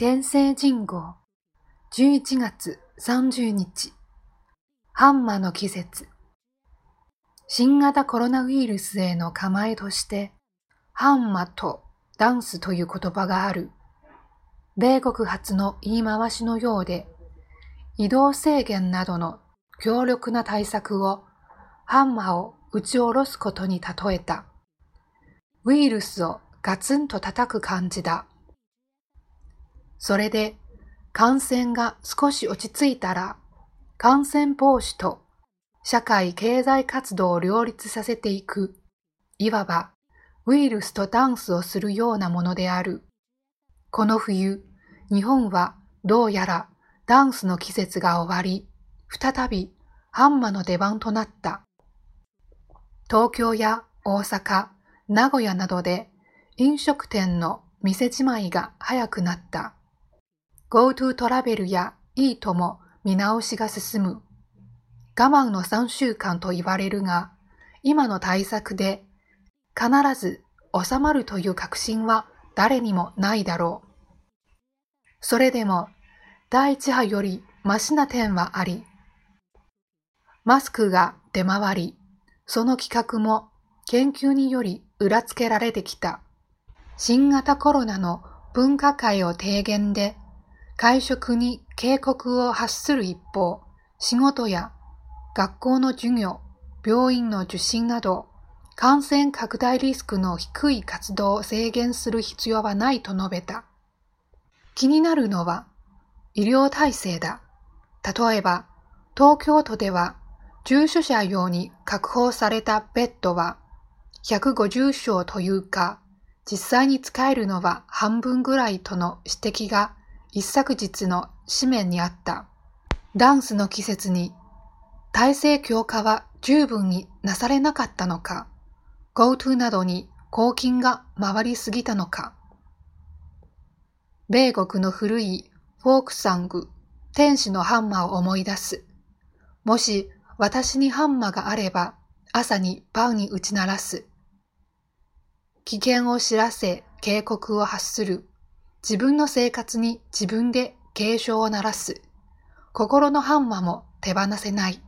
天聖人号。11月30日。ハンマの季節。新型コロナウイルスへの構えとしてハンマとダンスという言葉がある。米国発の言い回しのようで移動制限などの強力な対策をハンマを打ち下ろすことに例えた。ウイルスをガツンと叩く感じだ。それで感染が少し落ち着いたら感染防止と社会経済活動を両立させていく、いわばウイルスとダンスをするようなものである。この冬、日本はどうやらダンスの季節が終わり、再びハンマの出番となった。東京や大阪、名古屋などで飲食店の店じまいが早くなった。GoTo トラベルや e ートも見直しが進む。我慢の3週間と言われるが、今の対策で必ず収まるという確信は誰にもないだろう。それでも第一波よりマシな点はあり、マスクが出回り、その企画も研究により裏付けられてきた。新型コロナの分科会を提言で会食に警告を発する一方、仕事や学校の授業、病院の受診など、感染拡大リスクの低い活動を制限する必要はないと述べた。気になるのは、医療体制だ。例えば、東京都では、重症者用に確保されたベッドは、150床というか、実際に使えるのは半分ぐらいとの指摘が一昨日の紙面にあった。ダンスの季節に体制強化は十分になされなかったのか、GoTo などに公金が回りすぎたのか。米国の古いフォークサング、天使のハンマーを思い出す。もし私にハンマーがあれば、朝にパウに打ち鳴らす。危険を知らせ、警告を発する。自分の生活に自分で警鐘を鳴らす。心のハンマーも手放せない。